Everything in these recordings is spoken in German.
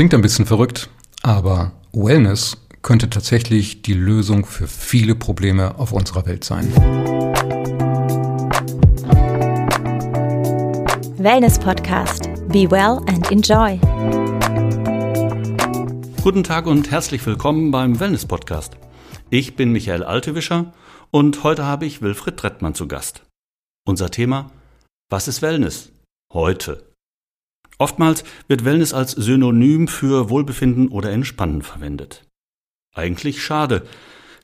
klingt ein bisschen verrückt, aber Wellness könnte tatsächlich die Lösung für viele Probleme auf unserer Welt sein. Wellness Podcast. Be well and enjoy. Guten Tag und herzlich willkommen beim Wellness Podcast. Ich bin Michael Altewischer und heute habe ich Wilfried Trettmann zu Gast. Unser Thema Was ist Wellness? Heute. Oftmals wird Wellness als Synonym für Wohlbefinden oder Entspannen verwendet. Eigentlich schade,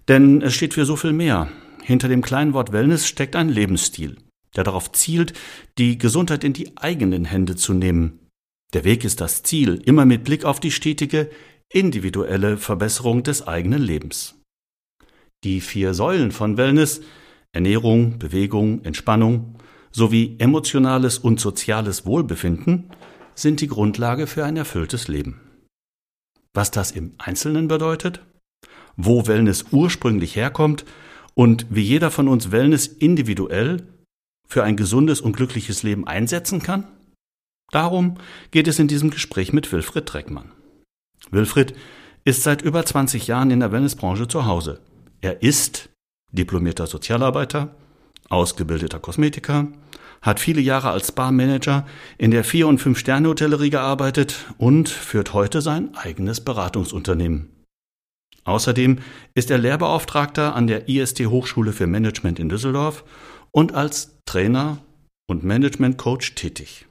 denn es steht für so viel mehr. Hinter dem kleinen Wort Wellness steckt ein Lebensstil, der darauf zielt, die Gesundheit in die eigenen Hände zu nehmen. Der Weg ist das Ziel, immer mit Blick auf die stetige, individuelle Verbesserung des eigenen Lebens. Die vier Säulen von Wellness Ernährung, Bewegung, Entspannung sowie emotionales und soziales Wohlbefinden sind die Grundlage für ein erfülltes Leben. Was das im Einzelnen bedeutet, wo Wellness ursprünglich herkommt und wie jeder von uns Wellness individuell für ein gesundes und glückliches Leben einsetzen kann? Darum geht es in diesem Gespräch mit Wilfried Dreckmann. Wilfried ist seit über 20 Jahren in der Wellnessbranche zu Hause. Er ist diplomierter Sozialarbeiter, ausgebildeter Kosmetiker, hat viele Jahre als Barmanager in der Vier- und Fünf-Sterne-Hotellerie gearbeitet und führt heute sein eigenes Beratungsunternehmen. Außerdem ist er Lehrbeauftragter an der IST Hochschule für Management in Düsseldorf und als Trainer und Management-Coach tätig.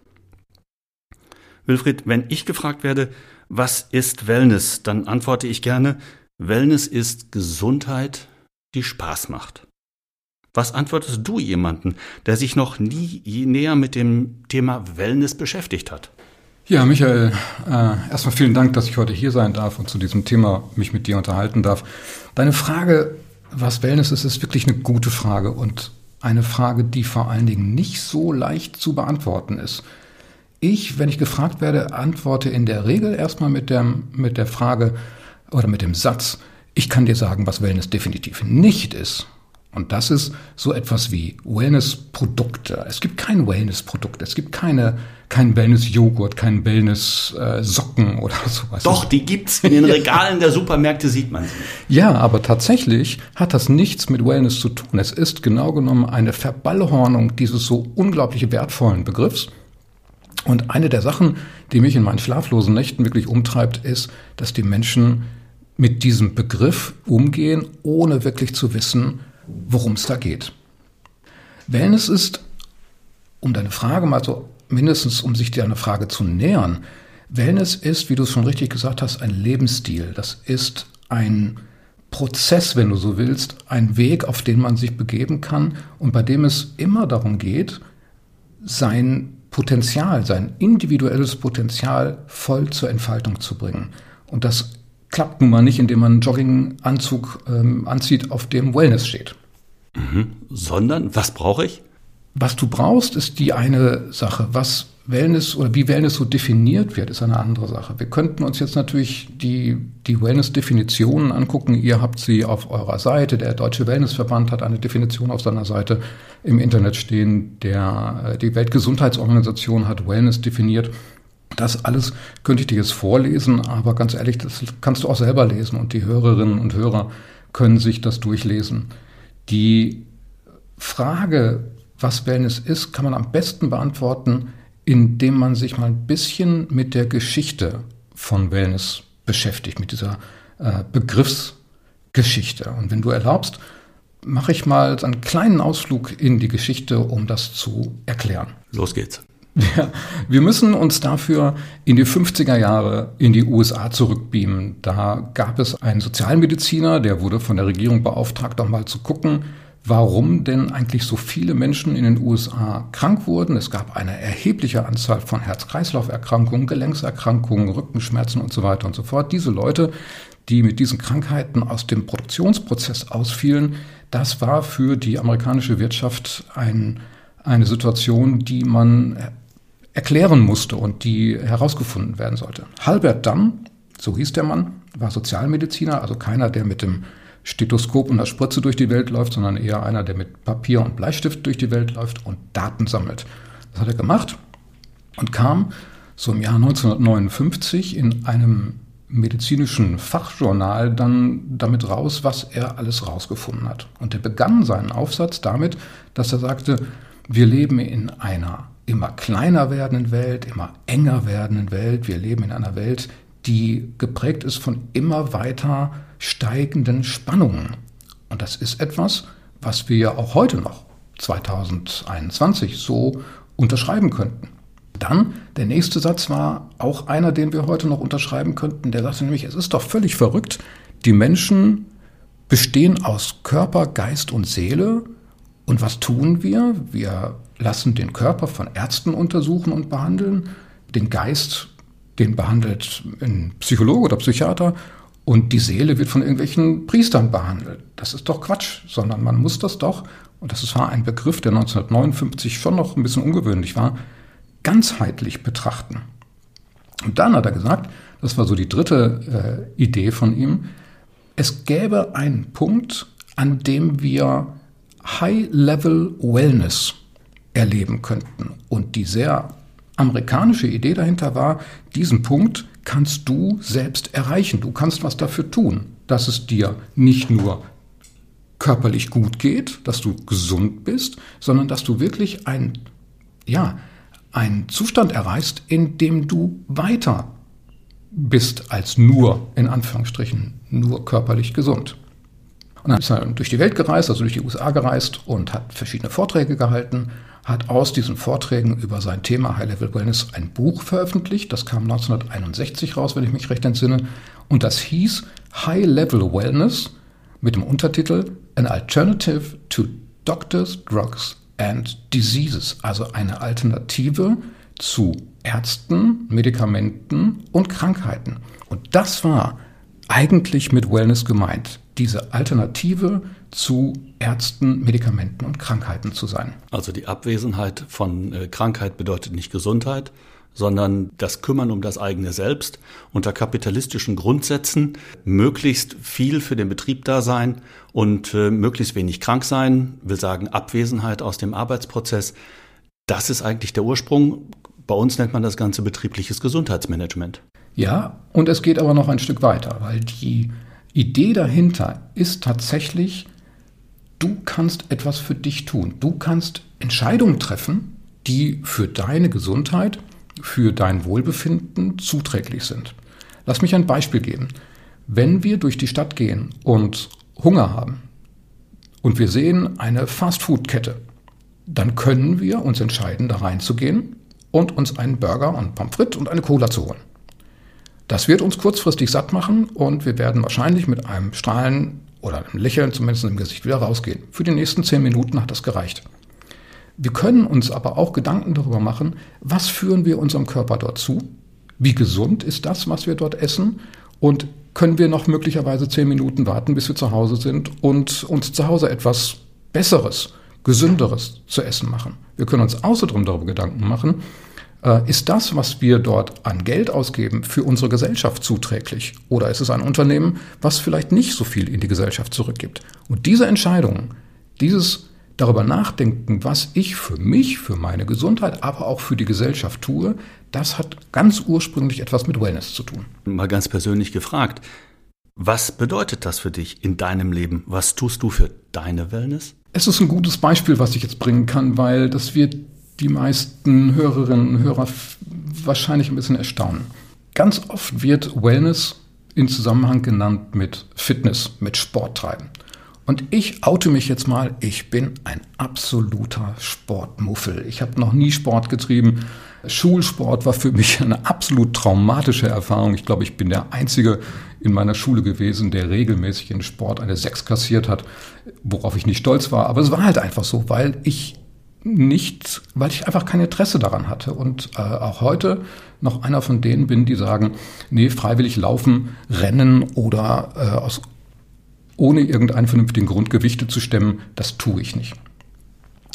Wilfried, wenn ich gefragt werde, was ist Wellness, dann antworte ich gerne, Wellness ist Gesundheit, die Spaß macht. Was antwortest du jemanden, der sich noch nie näher mit dem Thema Wellness beschäftigt hat? Ja, Michael, äh, erstmal vielen Dank, dass ich heute hier sein darf und zu diesem Thema mich mit dir unterhalten darf. Deine Frage, was Wellness ist, ist wirklich eine gute Frage und eine Frage, die vor allen Dingen nicht so leicht zu beantworten ist. Ich, wenn ich gefragt werde, antworte in der Regel erstmal mit der, mit der Frage oder mit dem Satz, ich kann dir sagen, was Wellness definitiv nicht ist. Und das ist so etwas wie Wellness-Produkte. Es gibt kein Wellness-Produkt. Es gibt keine, kein Wellness-Joghurt, kein Wellness-Socken oder sowas. Doch, die gibt's. In den Regalen der Supermärkte sieht man sie. Ja, aber tatsächlich hat das nichts mit Wellness zu tun. Es ist genau genommen eine Verballhornung dieses so unglaublich wertvollen Begriffs. Und eine der Sachen, die mich in meinen schlaflosen Nächten wirklich umtreibt, ist, dass die Menschen mit diesem Begriff umgehen, ohne wirklich zu wissen, worum es da geht. Wellness ist, um deine Frage mal so mindestens, um sich dir eine Frage zu nähern, Wellness ist, wie du es schon richtig gesagt hast, ein Lebensstil. Das ist ein Prozess, wenn du so willst, ein Weg, auf den man sich begeben kann und bei dem es immer darum geht, sein Potenzial, sein individuelles Potenzial voll zur Entfaltung zu bringen. Und das klappt nun mal nicht, indem man einen Jogginganzug ähm, anzieht, auf dem Wellness steht. Mhm. Sondern, was brauche ich? Was du brauchst, ist die eine Sache. Was Wellness oder wie Wellness so definiert wird, ist eine andere Sache. Wir könnten uns jetzt natürlich die, die Wellness-Definitionen angucken. Ihr habt sie auf eurer Seite. Der Deutsche Wellnessverband hat eine Definition auf seiner Seite im Internet stehen. Der, äh, die Weltgesundheitsorganisation hat Wellness definiert. Das alles könnte ich dir jetzt vorlesen, aber ganz ehrlich, das kannst du auch selber lesen und die Hörerinnen und Hörer können sich das durchlesen. Die Frage, was Wellness ist, kann man am besten beantworten, indem man sich mal ein bisschen mit der Geschichte von Wellness beschäftigt, mit dieser äh, Begriffsgeschichte. Und wenn du erlaubst, mache ich mal einen kleinen Ausflug in die Geschichte, um das zu erklären. Los geht's. Ja, wir müssen uns dafür in die 50er Jahre in die USA zurückbeamen. Da gab es einen Sozialmediziner, der wurde von der Regierung beauftragt, doch mal zu gucken, warum denn eigentlich so viele Menschen in den USA krank wurden. Es gab eine erhebliche Anzahl von Herz-Kreislauf-Erkrankungen, Gelenkserkrankungen, Rückenschmerzen und so weiter und so fort. Diese Leute, die mit diesen Krankheiten aus dem Produktionsprozess ausfielen, das war für die amerikanische Wirtschaft ein, eine Situation, die man erklären musste und die herausgefunden werden sollte. Halbert Damm, so hieß der Mann, war Sozialmediziner, also keiner, der mit dem Stethoskop und der Spritze durch die Welt läuft, sondern eher einer, der mit Papier und Bleistift durch die Welt läuft und Daten sammelt. Das hat er gemacht und kam so im Jahr 1959 in einem medizinischen Fachjournal dann damit raus, was er alles rausgefunden hat. Und er begann seinen Aufsatz damit, dass er sagte, wir leben in einer immer kleiner werdenden Welt, immer enger werdenden Welt. Wir leben in einer Welt, die geprägt ist von immer weiter steigenden Spannungen. Und das ist etwas, was wir auch heute noch, 2021, so unterschreiben könnten. Dann, der nächste Satz war auch einer, den wir heute noch unterschreiben könnten. Der sagte nämlich, es ist doch völlig verrückt, die Menschen bestehen aus Körper, Geist und Seele. Und was tun wir? Wir lassen den Körper von Ärzten untersuchen und behandeln, den Geist, den behandelt ein Psychologe oder Psychiater und die Seele wird von irgendwelchen Priestern behandelt. Das ist doch Quatsch, sondern man muss das doch, und das war ein Begriff, der 1959 schon noch ein bisschen ungewöhnlich war, ganzheitlich betrachten. Und dann hat er gesagt, das war so die dritte äh, Idee von ihm, es gäbe einen Punkt, an dem wir High-Level Wellness erleben könnten. Und die sehr amerikanische Idee dahinter war, diesen Punkt kannst du selbst erreichen. Du kannst was dafür tun, dass es dir nicht nur körperlich gut geht, dass du gesund bist, sondern dass du wirklich ein, ja, einen Zustand erreichst, in dem du weiter bist als nur, in Anführungsstrichen, nur körperlich gesund. Und dann ist er durch die Welt gereist, also durch die USA gereist und hat verschiedene Vorträge gehalten, hat aus diesen Vorträgen über sein Thema High Level Wellness ein Buch veröffentlicht. Das kam 1961 raus, wenn ich mich recht entsinne. Und das hieß High Level Wellness mit dem Untertitel An Alternative to Doctors, Drugs and Diseases, also eine Alternative zu Ärzten, Medikamenten und Krankheiten. Und das war eigentlich mit Wellness gemeint, diese Alternative zu Ärzten, Medikamenten und Krankheiten zu sein. Also die Abwesenheit von äh, Krankheit bedeutet nicht Gesundheit, sondern das Kümmern um das eigene Selbst unter kapitalistischen Grundsätzen, möglichst viel für den Betrieb da sein und äh, möglichst wenig krank sein, will sagen Abwesenheit aus dem Arbeitsprozess. Das ist eigentlich der Ursprung. Bei uns nennt man das Ganze betriebliches Gesundheitsmanagement. Ja, und es geht aber noch ein Stück weiter, weil die Idee dahinter ist tatsächlich, du kannst etwas für dich tun. Du kannst Entscheidungen treffen, die für deine Gesundheit für dein Wohlbefinden zuträglich sind. Lass mich ein Beispiel geben. Wenn wir durch die Stadt gehen und Hunger haben und wir sehen eine Fastfood-Kette, dann können wir uns entscheiden, da reinzugehen und uns einen Burger und Pommes frites und eine Cola zu holen. Das wird uns kurzfristig satt machen und wir werden wahrscheinlich mit einem Strahlen oder einem Lächeln zumindest im Gesicht wieder rausgehen. Für die nächsten zehn Minuten hat das gereicht. Wir können uns aber auch Gedanken darüber machen, was führen wir unserem Körper dort zu? Wie gesund ist das, was wir dort essen? Und können wir noch möglicherweise zehn Minuten warten, bis wir zu Hause sind und uns zu Hause etwas Besseres, Gesünderes zu essen machen? Wir können uns außerdem darüber Gedanken machen, ist das, was wir dort an Geld ausgeben, für unsere Gesellschaft zuträglich? Oder ist es ein Unternehmen, was vielleicht nicht so viel in die Gesellschaft zurückgibt? Und diese Entscheidung, dieses darüber nachdenken, was ich für mich, für meine Gesundheit, aber auch für die Gesellschaft tue, das hat ganz ursprünglich etwas mit Wellness zu tun. Mal ganz persönlich gefragt, was bedeutet das für dich in deinem Leben? Was tust du für deine Wellness? Es ist ein gutes Beispiel, was ich jetzt bringen kann, weil das wird die meisten Hörerinnen und Hörer wahrscheinlich ein bisschen erstaunen. Ganz oft wird Wellness in Zusammenhang genannt mit Fitness, mit Sport treiben. Und ich oute mich jetzt mal, ich bin ein absoluter Sportmuffel. Ich habe noch nie Sport getrieben. Schulsport war für mich eine absolut traumatische Erfahrung. Ich glaube, ich bin der Einzige in meiner Schule gewesen, der regelmäßig in Sport eine 6 kassiert hat, worauf ich nicht stolz war. Aber es war halt einfach so, weil ich nicht, weil ich einfach kein Interesse daran hatte. Und äh, auch heute noch einer von denen bin, die sagen, nee, freiwillig laufen, rennen oder äh, aus ohne irgendeinen vernünftigen Grund Gewichte zu stemmen, das tue ich nicht.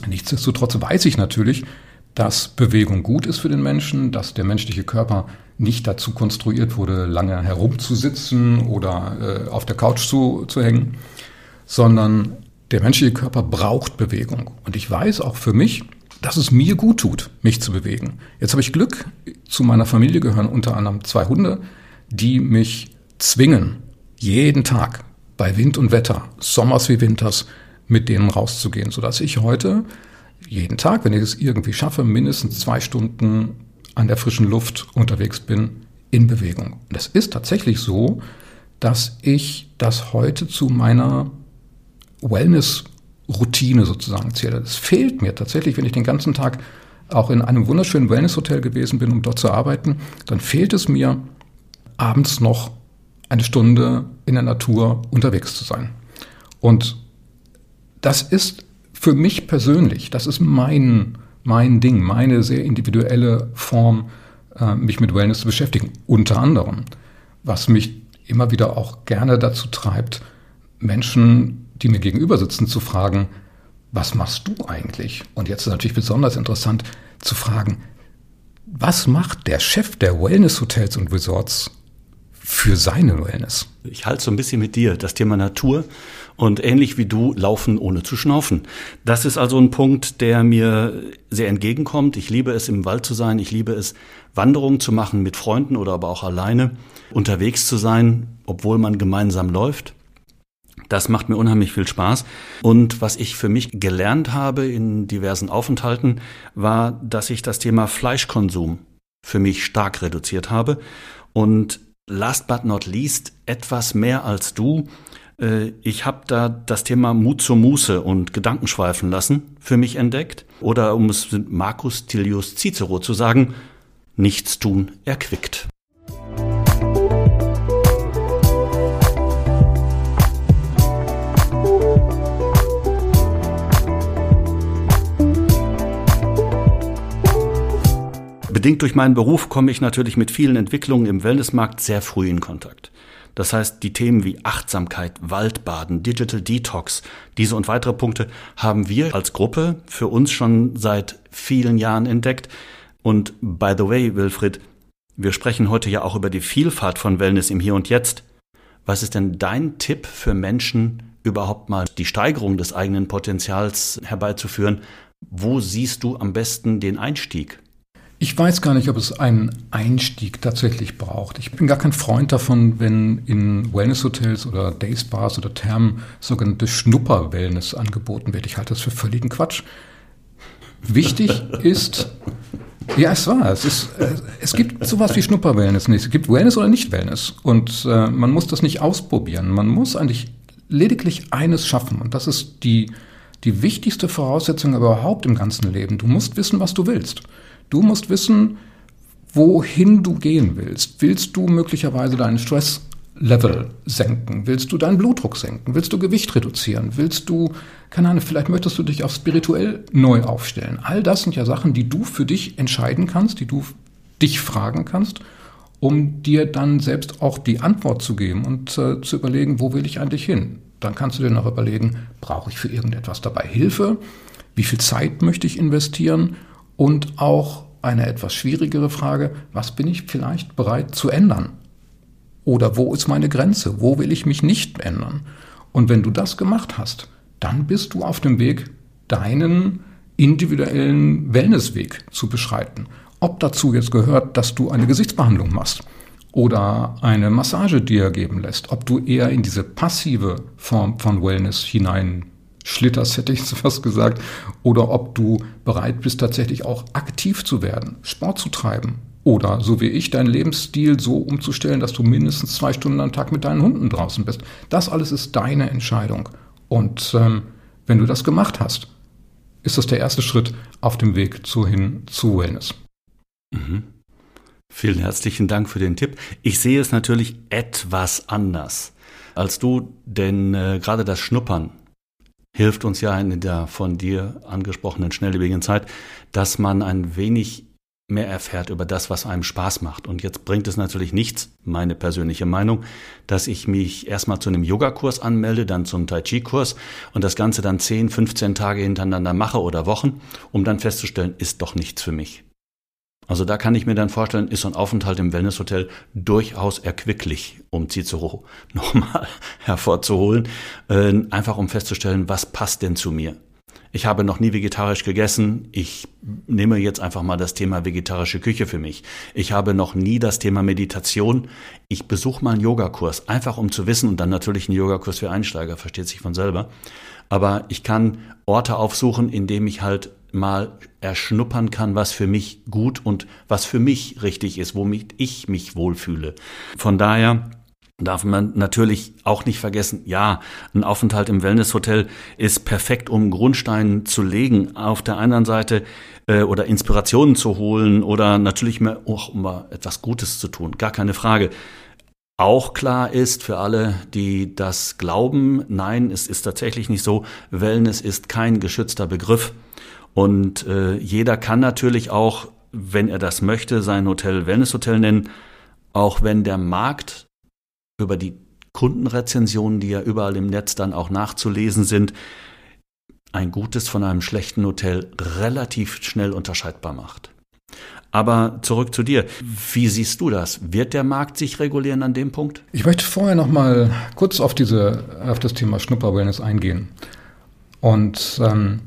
Nichtsdestotrotz weiß ich natürlich, dass Bewegung gut ist für den Menschen, dass der menschliche Körper nicht dazu konstruiert wurde, lange herumzusitzen oder äh, auf der Couch zu, zu hängen, sondern der menschliche Körper braucht Bewegung. Und ich weiß auch für mich, dass es mir gut tut, mich zu bewegen. Jetzt habe ich Glück, zu meiner Familie gehören unter anderem zwei Hunde, die mich zwingen, jeden Tag bei Wind und Wetter, Sommers wie Winters, mit denen rauszugehen, sodass ich heute jeden Tag, wenn ich es irgendwie schaffe, mindestens zwei Stunden an der frischen Luft unterwegs bin, in Bewegung. Und es ist tatsächlich so, dass ich das heute zu meiner Wellness-Routine sozusagen zähle. Es fehlt mir tatsächlich, wenn ich den ganzen Tag auch in einem wunderschönen Wellness-Hotel gewesen bin, um dort zu arbeiten, dann fehlt es mir, abends noch eine Stunde in der Natur unterwegs zu sein. Und das ist für mich persönlich, das ist mein, mein Ding, meine sehr individuelle Form, äh, mich mit Wellness zu beschäftigen. Unter anderem, was mich immer wieder auch gerne dazu treibt, Menschen, die mir gegenüber sitzen, zu fragen, was machst du eigentlich? Und jetzt ist natürlich besonders interessant zu fragen, was macht der Chef der Wellness-Hotels und Resorts für seine Wellness? Ich halte so ein bisschen mit dir, das Thema Natur und ähnlich wie du, laufen ohne zu schnaufen. Das ist also ein Punkt, der mir sehr entgegenkommt. Ich liebe es, im Wald zu sein. Ich liebe es, Wanderungen zu machen mit Freunden oder aber auch alleine, unterwegs zu sein, obwohl man gemeinsam läuft. Das macht mir unheimlich viel Spaß. Und was ich für mich gelernt habe in diversen Aufenthalten, war, dass ich das Thema Fleischkonsum für mich stark reduziert habe. Und last but not least, etwas mehr als du. Äh, ich habe da das Thema Mut zur Muße und Gedankenschweifen lassen für mich entdeckt. Oder um es mit Marcus Tilius Cicero zu sagen, nichts tun erquickt. Bedingt durch meinen Beruf komme ich natürlich mit vielen Entwicklungen im Wellnessmarkt sehr früh in Kontakt. Das heißt, die Themen wie Achtsamkeit, Waldbaden, Digital Detox, diese und weitere Punkte haben wir als Gruppe für uns schon seit vielen Jahren entdeckt. Und by the way, Wilfried, wir sprechen heute ja auch über die Vielfalt von Wellness im Hier und Jetzt. Was ist denn dein Tipp für Menschen, überhaupt mal die Steigerung des eigenen Potenzials herbeizuführen? Wo siehst du am besten den Einstieg? Ich weiß gar nicht, ob es einen Einstieg tatsächlich braucht. Ich bin gar kein Freund davon, wenn in Wellness-Hotels oder Dayspas oder Thermen sogenannte Schnupper-Wellness angeboten wird. Ich halte das für völligen Quatsch. Wichtig ist, ja, es war, es ist, äh, es gibt sowas wie Schnupper-Wellness nicht. Es gibt Wellness oder nicht Wellness. Und äh, man muss das nicht ausprobieren. Man muss eigentlich lediglich eines schaffen. Und das ist die, die wichtigste Voraussetzung überhaupt im ganzen Leben. Du musst wissen, was du willst. Du musst wissen, wohin du gehen willst. Willst du möglicherweise deinen Stresslevel senken? Willst du deinen Blutdruck senken? Willst du Gewicht reduzieren? Willst du, keine Ahnung, vielleicht möchtest du dich auch spirituell neu aufstellen? All das sind ja Sachen, die du für dich entscheiden kannst, die du dich fragen kannst, um dir dann selbst auch die Antwort zu geben und äh, zu überlegen, wo will ich eigentlich hin? Dann kannst du dir noch überlegen, brauche ich für irgendetwas dabei Hilfe? Wie viel Zeit möchte ich investieren? Und auch eine etwas schwierigere Frage, was bin ich vielleicht bereit zu ändern? Oder wo ist meine Grenze? Wo will ich mich nicht ändern? Und wenn du das gemacht hast, dann bist du auf dem Weg, deinen individuellen Wellnessweg zu beschreiten. Ob dazu jetzt gehört, dass du eine Gesichtsbehandlung machst oder eine Massage dir geben lässt, ob du eher in diese passive Form von Wellness hinein schlitterst, hätte ich fast gesagt, oder ob du bereit bist, tatsächlich auch aktiv zu werden, Sport zu treiben. Oder, so wie ich, deinen Lebensstil so umzustellen, dass du mindestens zwei Stunden am Tag mit deinen Hunden draußen bist. Das alles ist deine Entscheidung. Und ähm, wenn du das gemacht hast, ist das der erste Schritt auf dem Weg zu hin zu Wellness. Mhm. Vielen herzlichen Dank für den Tipp. Ich sehe es natürlich etwas anders als du, denn äh, gerade das Schnuppern hilft uns ja in der von dir angesprochenen schnelllebigen Zeit, dass man ein wenig mehr erfährt über das, was einem Spaß macht. Und jetzt bringt es natürlich nichts, meine persönliche Meinung, dass ich mich erstmal zu einem Yogakurs anmelde, dann zum Tai Chi-Kurs und das Ganze dann 10, 15 Tage hintereinander mache oder Wochen, um dann festzustellen, ist doch nichts für mich. Also da kann ich mir dann vorstellen, ist so ein Aufenthalt im Wellnesshotel durchaus erquicklich, um Cicero nochmal hervorzuholen, äh, einfach um festzustellen, was passt denn zu mir. ich habe noch nie vegetarisch gegessen. Ich nehme jetzt einfach mal das Thema vegetarische Küche für mich. Ich habe noch nie das Thema Meditation. Ich besuche mal einen Yogakurs, einfach um zu wissen und dann natürlich einen Yogakurs für Einsteiger, versteht sich von selber. Aber ich kann Orte aufsuchen, in dem ich halt mal erschnuppern kann, was für mich gut und was für mich richtig ist, womit ich mich wohlfühle. Von daher darf man natürlich auch nicht vergessen, ja, ein Aufenthalt im Wellnesshotel ist perfekt, um Grundsteine zu legen. Auf der anderen Seite äh, oder Inspirationen zu holen oder natürlich mehr, auch um mal etwas Gutes zu tun, gar keine Frage. Auch klar ist für alle, die das glauben, nein, es ist tatsächlich nicht so. Wellness ist kein geschützter Begriff. Und äh, jeder kann natürlich auch, wenn er das möchte, sein Hotel Wellnesshotel nennen, auch wenn der Markt über die Kundenrezensionen, die ja überall im Netz dann auch nachzulesen sind, ein gutes von einem schlechten Hotel relativ schnell unterscheidbar macht. Aber zurück zu dir. Wie siehst du das? Wird der Markt sich regulieren an dem Punkt? Ich möchte vorher noch mal kurz auf diese auf das Thema Schnupper-Wellness eingehen. Und ähm,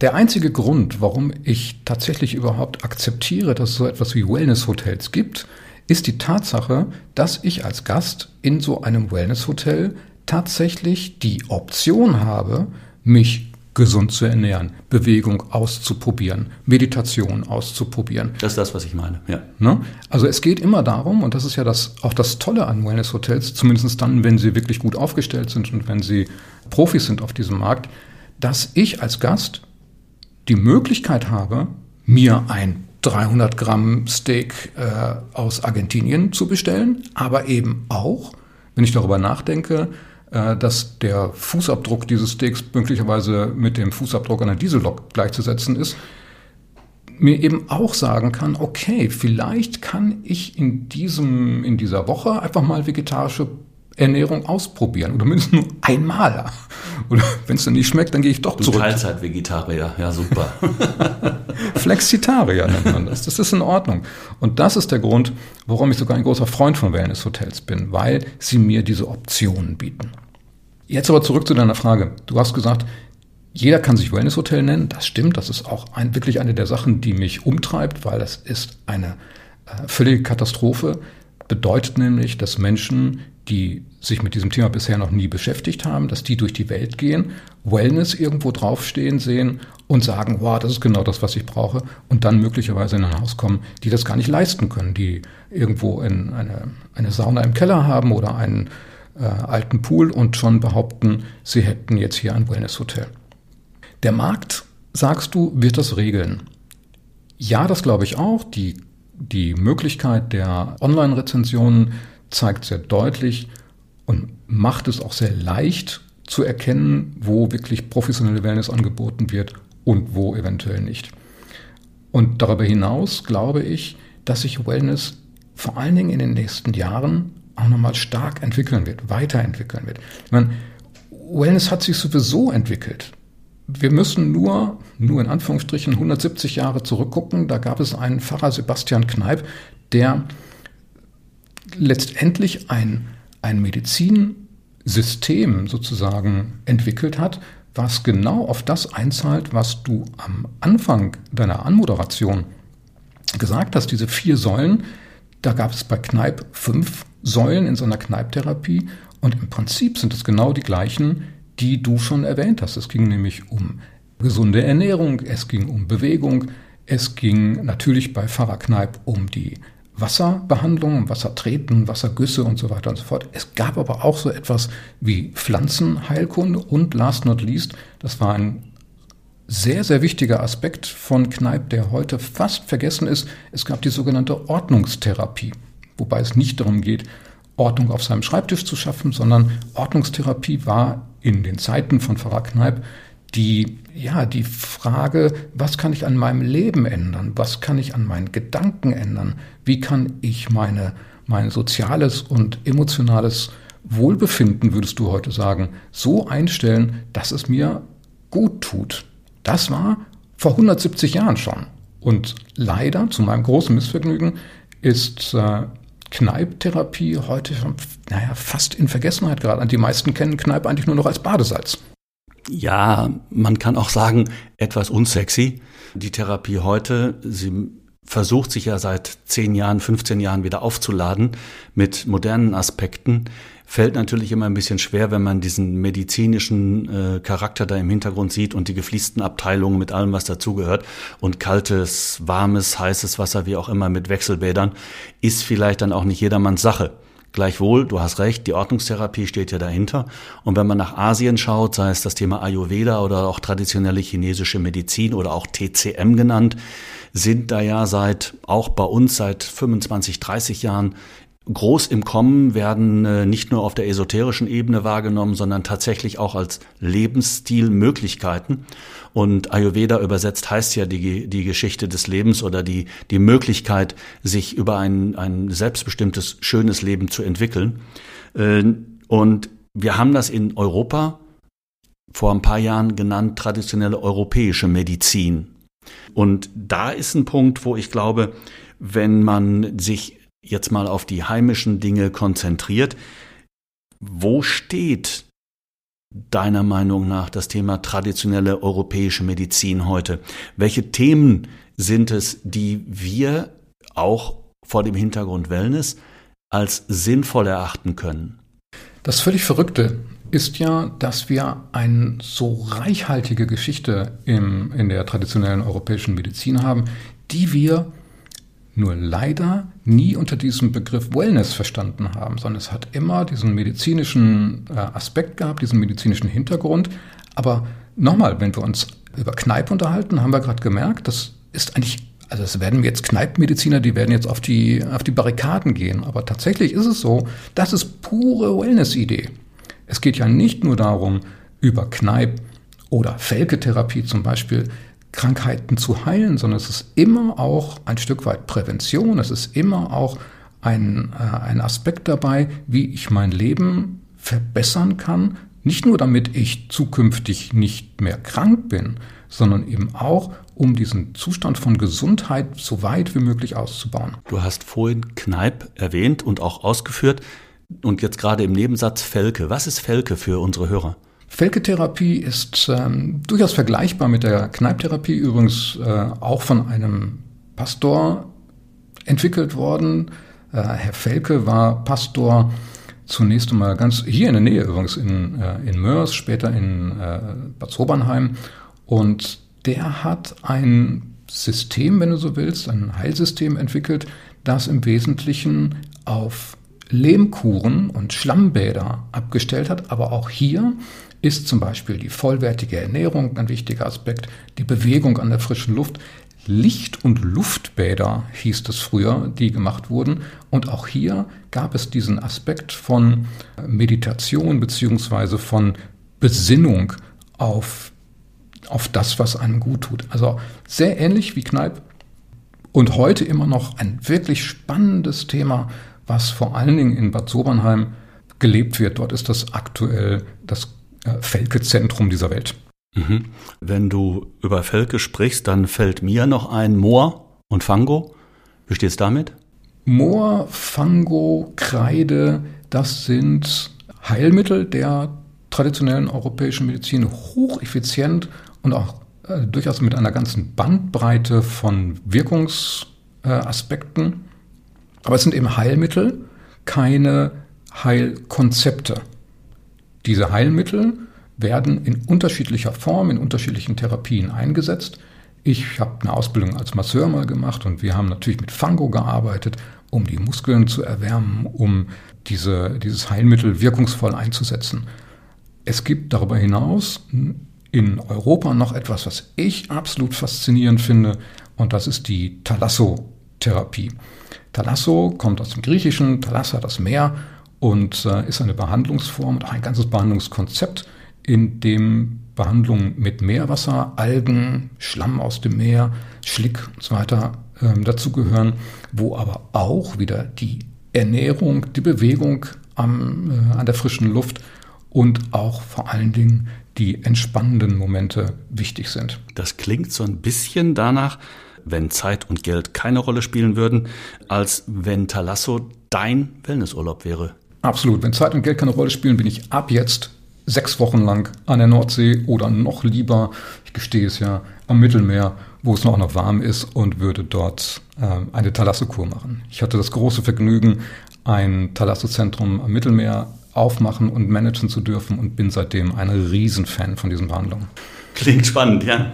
der einzige Grund, warum ich tatsächlich überhaupt akzeptiere, dass es so etwas wie Wellness-Hotels gibt, ist die Tatsache, dass ich als Gast in so einem Wellness-Hotel tatsächlich die Option habe, mich gesund zu ernähren, Bewegung auszuprobieren, Meditation auszuprobieren. Das ist das, was ich meine, ja. Ne? Also es geht immer darum, und das ist ja das, auch das Tolle an Wellness-Hotels, zumindest dann, wenn sie wirklich gut aufgestellt sind und wenn sie Profis sind auf diesem Markt, dass ich als Gast die Möglichkeit habe, mir ein 300 Gramm Steak äh, aus Argentinien zu bestellen, aber eben auch, wenn ich darüber nachdenke, dass der Fußabdruck dieses Steaks möglicherweise mit dem Fußabdruck einer Diesellok gleichzusetzen ist, mir eben auch sagen kann, okay, vielleicht kann ich in diesem, in dieser Woche einfach mal vegetarische Ernährung ausprobieren oder mindestens nur einmal. Oder wenn es dann nicht schmeckt, dann gehe ich doch du zurück. Teilzeit-Vegetarier, ja super. Flexitarier nennt man das. Das ist in Ordnung. Und das ist der Grund, warum ich sogar ein großer Freund von Wellness-Hotels bin, weil sie mir diese Optionen bieten. Jetzt aber zurück zu deiner Frage. Du hast gesagt, jeder kann sich Wellness-Hotel nennen. Das stimmt. Das ist auch ein, wirklich eine der Sachen, die mich umtreibt, weil das ist eine äh, völlige Katastrophe. Bedeutet nämlich, dass Menschen die sich mit diesem Thema bisher noch nie beschäftigt haben, dass die durch die Welt gehen, Wellness irgendwo draufstehen sehen und sagen, wow, das ist genau das, was ich brauche, und dann möglicherweise in ein Haus kommen, die das gar nicht leisten können, die irgendwo in eine, eine Sauna im Keller haben oder einen äh, alten Pool und schon behaupten, sie hätten jetzt hier ein Wellness-Hotel. Der Markt, sagst du, wird das regeln. Ja, das glaube ich auch. Die, die Möglichkeit der Online-Rezensionen zeigt sehr deutlich und macht es auch sehr leicht zu erkennen, wo wirklich professionelle Wellness angeboten wird und wo eventuell nicht. Und darüber hinaus glaube ich, dass sich Wellness vor allen Dingen in den nächsten Jahren auch nochmal stark entwickeln wird, weiterentwickeln wird. Ich meine, Wellness hat sich sowieso entwickelt. Wir müssen nur, nur in Anführungsstrichen, 170 Jahre zurückgucken. Da gab es einen Pfarrer Sebastian Kneip, der letztendlich ein, ein Medizinsystem sozusagen entwickelt hat, was genau auf das einzahlt, was du am Anfang deiner Anmoderation gesagt hast, diese vier Säulen, da gab es bei Kneipp fünf Säulen in so einer Kneipptherapie und im Prinzip sind es genau die gleichen, die du schon erwähnt hast. Es ging nämlich um gesunde Ernährung, es ging um Bewegung, es ging natürlich bei Pfarrer Kneipp um die Wasserbehandlung, Wassertreten, Wassergüsse und so weiter und so fort. Es gab aber auch so etwas wie Pflanzenheilkunde und last not least, das war ein sehr, sehr wichtiger Aspekt von Kneipp, der heute fast vergessen ist. Es gab die sogenannte Ordnungstherapie, wobei es nicht darum geht, Ordnung auf seinem Schreibtisch zu schaffen, sondern Ordnungstherapie war in den Zeiten von Pfarrer Kneipp die, ja, die Frage, was kann ich an meinem Leben ändern? Was kann ich an meinen Gedanken ändern? Wie kann ich meine, mein soziales und emotionales Wohlbefinden, würdest du heute sagen, so einstellen, dass es mir gut tut? Das war vor 170 Jahren schon. Und leider, zu meinem großen Missvergnügen, ist äh, Kneipptherapie heute naja, fast in Vergessenheit geraten. Die meisten kennen Kneipp eigentlich nur noch als Badesalz. Ja, man kann auch sagen, etwas unsexy. Die Therapie heute, sie versucht sich ja seit 10 Jahren, 15 Jahren wieder aufzuladen mit modernen Aspekten. Fällt natürlich immer ein bisschen schwer, wenn man diesen medizinischen äh, Charakter da im Hintergrund sieht und die gefließten Abteilungen mit allem, was dazugehört und kaltes, warmes, heißes Wasser, wie auch immer mit Wechselbädern, ist vielleicht dann auch nicht jedermanns Sache. Gleichwohl, du hast recht, die Ordnungstherapie steht ja dahinter. Und wenn man nach Asien schaut, sei es das Thema Ayurveda oder auch traditionelle chinesische Medizin oder auch TCM genannt, sind da ja seit, auch bei uns seit 25, 30 Jahren groß im Kommen, werden äh, nicht nur auf der esoterischen Ebene wahrgenommen, sondern tatsächlich auch als Lebensstilmöglichkeiten. Und Ayurveda übersetzt heißt ja die, die Geschichte des Lebens oder die, die Möglichkeit, sich über ein, ein selbstbestimmtes, schönes Leben zu entwickeln. Äh, und wir haben das in Europa vor ein paar Jahren genannt, traditionelle europäische Medizin. Und da ist ein Punkt, wo ich glaube, wenn man sich jetzt mal auf die heimischen Dinge konzentriert, wo steht deiner Meinung nach das Thema traditionelle europäische Medizin heute? Welche Themen sind es, die wir auch vor dem Hintergrund Wellness als sinnvoll erachten können? Das völlig Verrückte ist ja, dass wir eine so reichhaltige Geschichte im, in der traditionellen europäischen Medizin haben, die wir nur leider nie unter diesem Begriff Wellness verstanden haben, sondern es hat immer diesen medizinischen äh, Aspekt gehabt, diesen medizinischen Hintergrund. Aber nochmal, wenn wir uns über Kneipp unterhalten, haben wir gerade gemerkt, das ist eigentlich, also es werden jetzt Kneippmediziner, die werden jetzt auf die, auf die Barrikaden gehen. Aber tatsächlich ist es so, das ist pure Wellness-Idee. Es geht ja nicht nur darum, über Kneipp oder Felketherapie zum Beispiel Krankheiten zu heilen, sondern es ist immer auch ein Stück weit Prävention, es ist immer auch ein, äh, ein Aspekt dabei, wie ich mein Leben verbessern kann, nicht nur damit ich zukünftig nicht mehr krank bin, sondern eben auch, um diesen Zustand von Gesundheit so weit wie möglich auszubauen. Du hast vorhin Kneipp erwähnt und auch ausgeführt und jetzt gerade im Nebensatz Felke. Was ist Felke für unsere Hörer? Felketherapie ist ähm, durchaus vergleichbar mit der Kneipptherapie, übrigens äh, auch von einem Pastor entwickelt worden. Äh, Herr Felke war Pastor zunächst einmal ganz hier in der Nähe übrigens in, äh, in Mörs, später in äh, Bad Sobernheim. Und der hat ein System, wenn du so willst, ein Heilsystem entwickelt, das im Wesentlichen auf Lehmkuren und Schlammbäder abgestellt hat, aber auch hier ist zum Beispiel die vollwertige Ernährung ein wichtiger Aspekt, die Bewegung an der frischen Luft. Licht- und Luftbäder hieß es früher, die gemacht wurden. Und auch hier gab es diesen Aspekt von Meditation beziehungsweise von Besinnung auf, auf das, was einem gut tut. Also sehr ähnlich wie Kneipp. Und heute immer noch ein wirklich spannendes Thema, was vor allen Dingen in Bad Sobernheim gelebt wird. Dort ist das aktuell das Felke-Zentrum dieser Welt. Mhm. Wenn du über Felke sprichst, dann fällt mir noch ein Moor und Fango. Wie steht's damit? Moor, Fango, Kreide, das sind Heilmittel der traditionellen europäischen Medizin, hocheffizient und auch äh, durchaus mit einer ganzen Bandbreite von Wirkungsaspekten. Äh, Aber es sind eben Heilmittel, keine Heilkonzepte. Diese Heilmittel werden in unterschiedlicher Form, in unterschiedlichen Therapien eingesetzt. Ich habe eine Ausbildung als Masseur mal gemacht und wir haben natürlich mit Fango gearbeitet, um die Muskeln zu erwärmen, um diese, dieses Heilmittel wirkungsvoll einzusetzen. Es gibt darüber hinaus in Europa noch etwas, was ich absolut faszinierend finde, und das ist die Thalassotherapie. Thalasso kommt aus dem Griechischen, Thalassa, das Meer, und äh, ist eine Behandlungsform und auch ein ganzes Behandlungskonzept, in dem Behandlungen mit Meerwasser, Algen, Schlamm aus dem Meer, Schlick und so weiter ähm, dazugehören, wo aber auch wieder die Ernährung, die Bewegung am, äh, an der frischen Luft und auch vor allen Dingen die entspannenden Momente wichtig sind. Das klingt so ein bisschen danach, wenn Zeit und Geld keine Rolle spielen würden, als wenn Talasso dein Wellnessurlaub wäre. Absolut. Wenn Zeit und Geld keine Rolle spielen, bin ich ab jetzt sechs Wochen lang an der Nordsee oder noch lieber, ich gestehe es ja, am Mittelmeer, wo es noch, noch warm ist und würde dort äh, eine Thalassokur machen. Ich hatte das große Vergnügen, ein Thalassozentrum am Mittelmeer aufmachen und managen zu dürfen und bin seitdem ein Riesenfan von diesen Behandlungen. Klingt spannend, ja.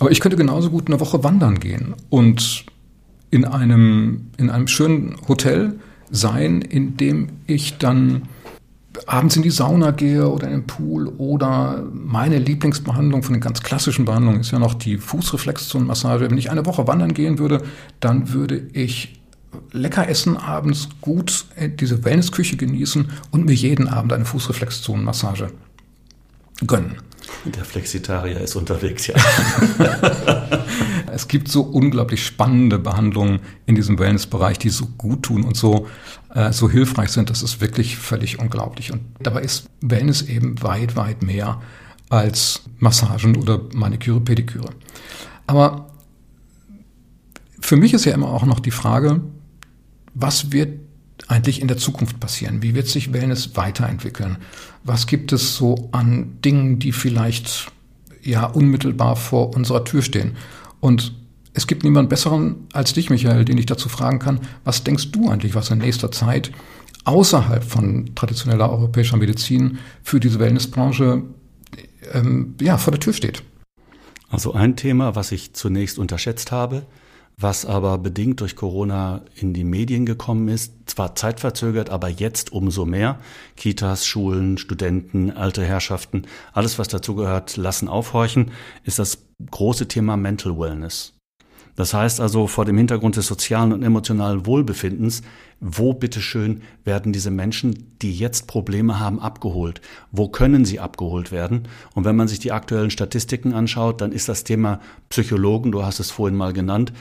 Aber ich könnte genauso gut eine Woche wandern gehen und in einem, in einem schönen Hotel sein, in dem ich dann abends in die Sauna gehe oder in den Pool oder meine Lieblingsbehandlung von den ganz klassischen Behandlungen ist ja noch die Fußreflexzonenmassage. Wenn ich eine Woche wandern gehen würde, dann würde ich lecker essen abends, gut diese Wellnessküche genießen und mir jeden Abend eine Fußreflexzonenmassage gönnen. Der Flexitarier ist unterwegs, ja. es gibt so unglaublich spannende Behandlungen in diesem Wellnessbereich, die so gut tun und so, äh, so hilfreich sind. Das ist wirklich völlig unglaublich. Und dabei ist Wellness eben weit, weit mehr als Massagen oder Maniküre, Pediküre. Aber für mich ist ja immer auch noch die Frage, was wird eigentlich in der Zukunft passieren? Wie wird sich Wellness weiterentwickeln? Was gibt es so an Dingen, die vielleicht ja unmittelbar vor unserer Tür stehen? Und es gibt niemand besseren als dich, Michael, den ich dazu fragen kann, was denkst du eigentlich, was in nächster Zeit außerhalb von traditioneller europäischer Medizin für diese Wellnessbranche ähm, ja, vor der Tür steht? Also ein Thema, was ich zunächst unterschätzt habe, was aber bedingt durch Corona in die Medien gekommen ist, zwar zeitverzögert, aber jetzt umso mehr. Kitas, Schulen, Studenten, alte Herrschaften, alles was dazugehört, lassen aufhorchen, ist das große Thema Mental Wellness. Das heißt also vor dem Hintergrund des sozialen und emotionalen Wohlbefindens, wo bitteschön werden diese Menschen, die jetzt Probleme haben, abgeholt? Wo können sie abgeholt werden? Und wenn man sich die aktuellen Statistiken anschaut, dann ist das Thema Psychologen, du hast es vorhin mal genannt,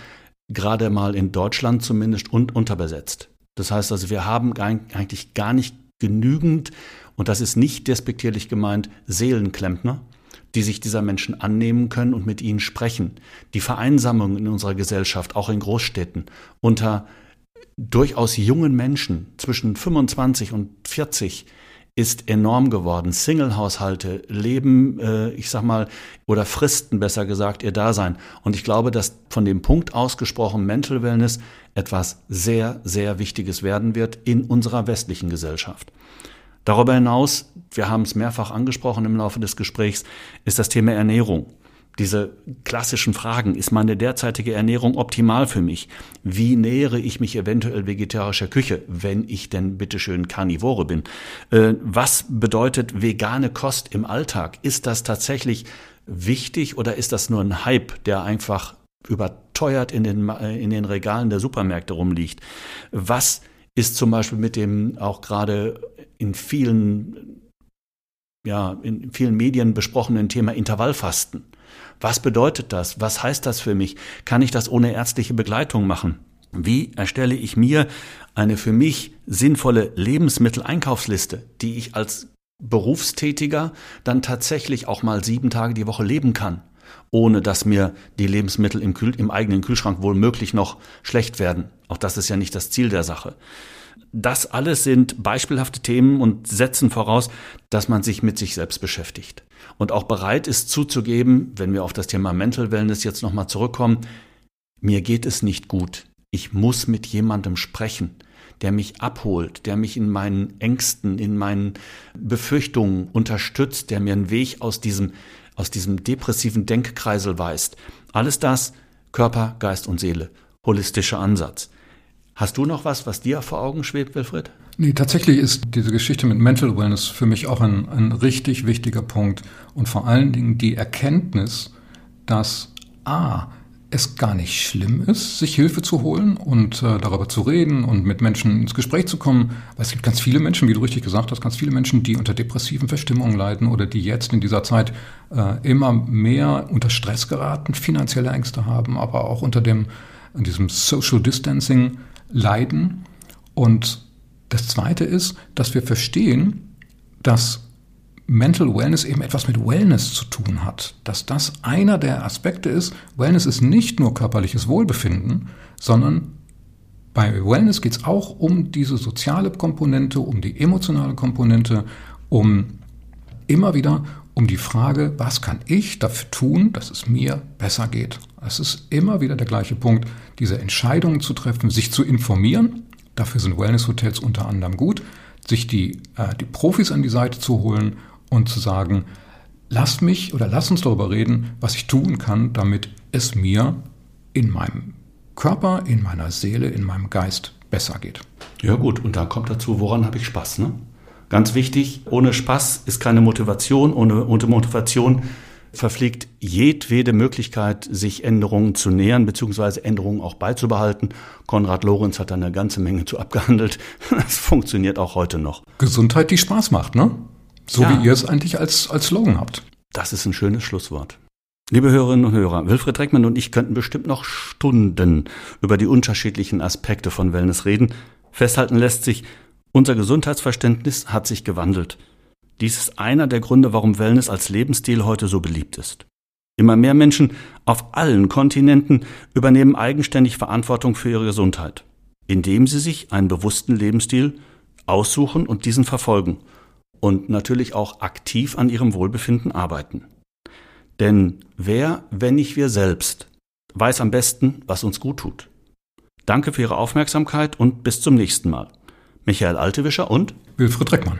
gerade mal in Deutschland zumindest und unterbesetzt. Das heißt also, wir haben eigentlich gar nicht genügend, und das ist nicht despektierlich gemeint, Seelenklempner, die sich dieser Menschen annehmen können und mit ihnen sprechen. Die Vereinsamung in unserer Gesellschaft, auch in Großstädten, unter durchaus jungen Menschen zwischen 25 und 40, ist enorm geworden. Single-Haushalte leben, äh, ich sag mal, oder fristen besser gesagt ihr Dasein. Und ich glaube, dass von dem Punkt ausgesprochen Mental Wellness etwas sehr, sehr Wichtiges werden wird in unserer westlichen Gesellschaft. Darüber hinaus, wir haben es mehrfach angesprochen im Laufe des Gesprächs, ist das Thema Ernährung diese klassischen Fragen, ist meine derzeitige Ernährung optimal für mich? Wie nähere ich mich eventuell vegetarischer Küche, wenn ich denn bitteschön Karnivore bin? Äh, was bedeutet vegane Kost im Alltag? Ist das tatsächlich wichtig oder ist das nur ein Hype, der einfach überteuert in den, äh, in den Regalen der Supermärkte rumliegt? Was ist zum Beispiel mit dem auch gerade in vielen ja, in vielen Medien besprochenen Thema Intervallfasten. Was bedeutet das? Was heißt das für mich? Kann ich das ohne ärztliche Begleitung machen? Wie erstelle ich mir eine für mich sinnvolle Lebensmitteleinkaufsliste, die ich als Berufstätiger dann tatsächlich auch mal sieben Tage die Woche leben kann, ohne dass mir die Lebensmittel im, Kühl im eigenen Kühlschrank wohl möglich noch schlecht werden. Auch das ist ja nicht das Ziel der Sache. Das alles sind beispielhafte Themen und setzen voraus, dass man sich mit sich selbst beschäftigt und auch bereit ist zuzugeben, wenn wir auf das Thema Mental Wellness jetzt nochmal zurückkommen, mir geht es nicht gut. Ich muss mit jemandem sprechen, der mich abholt, der mich in meinen Ängsten, in meinen Befürchtungen unterstützt, der mir einen Weg aus diesem, aus diesem depressiven Denkkreisel weist. Alles das Körper, Geist und Seele. Holistischer Ansatz. Hast du noch was, was dir vor Augen schwebt, Wilfried? Nee, tatsächlich ist diese Geschichte mit Mental Wellness für mich auch ein, ein richtig wichtiger Punkt. Und vor allen Dingen die Erkenntnis, dass A, es gar nicht schlimm ist, sich Hilfe zu holen und äh, darüber zu reden und mit Menschen ins Gespräch zu kommen. Weil es gibt ganz viele Menschen, wie du richtig gesagt hast, ganz viele Menschen, die unter depressiven Verstimmungen leiden oder die jetzt in dieser Zeit äh, immer mehr unter Stress geraten, finanzielle Ängste haben, aber auch unter dem, diesem Social Distancing leiden. Und das Zweite ist, dass wir verstehen, dass Mental Wellness eben etwas mit Wellness zu tun hat. Dass das einer der Aspekte ist. Wellness ist nicht nur körperliches Wohlbefinden, sondern bei Wellness geht es auch um diese soziale Komponente, um die emotionale Komponente, um immer wieder um die Frage, was kann ich dafür tun, dass es mir besser geht. Es ist immer wieder der gleiche Punkt, diese Entscheidungen zu treffen, sich zu informieren. Dafür sind Wellness-Hotels unter anderem gut, sich die, äh, die Profis an die Seite zu holen und zu sagen, lass mich oder lass uns darüber reden, was ich tun kann, damit es mir in meinem Körper, in meiner Seele, in meinem Geist besser geht. Ja gut, und dann kommt dazu, woran habe ich Spaß, ne? Ganz wichtig, ohne Spaß ist keine Motivation, ohne, ohne Motivation verfliegt jedwede Möglichkeit, sich Änderungen zu nähern, beziehungsweise Änderungen auch beizubehalten. Konrad Lorenz hat da eine ganze Menge zu abgehandelt. Das funktioniert auch heute noch. Gesundheit, die Spaß macht, ne? So ja. wie ihr es eigentlich als, als Slogan habt. Das ist ein schönes Schlusswort. Liebe Hörerinnen und Hörer, Wilfried Reckmann und ich könnten bestimmt noch Stunden über die unterschiedlichen Aspekte von Wellness reden. Festhalten lässt sich, unser Gesundheitsverständnis hat sich gewandelt. Dies ist einer der Gründe, warum Wellness als Lebensstil heute so beliebt ist. Immer mehr Menschen auf allen Kontinenten übernehmen eigenständig Verantwortung für ihre Gesundheit, indem sie sich einen bewussten Lebensstil aussuchen und diesen verfolgen und natürlich auch aktiv an ihrem Wohlbefinden arbeiten. Denn wer, wenn nicht wir selbst, weiß am besten, was uns gut tut. Danke für Ihre Aufmerksamkeit und bis zum nächsten Mal. Michael Altewischer und Wilfried Reckmann.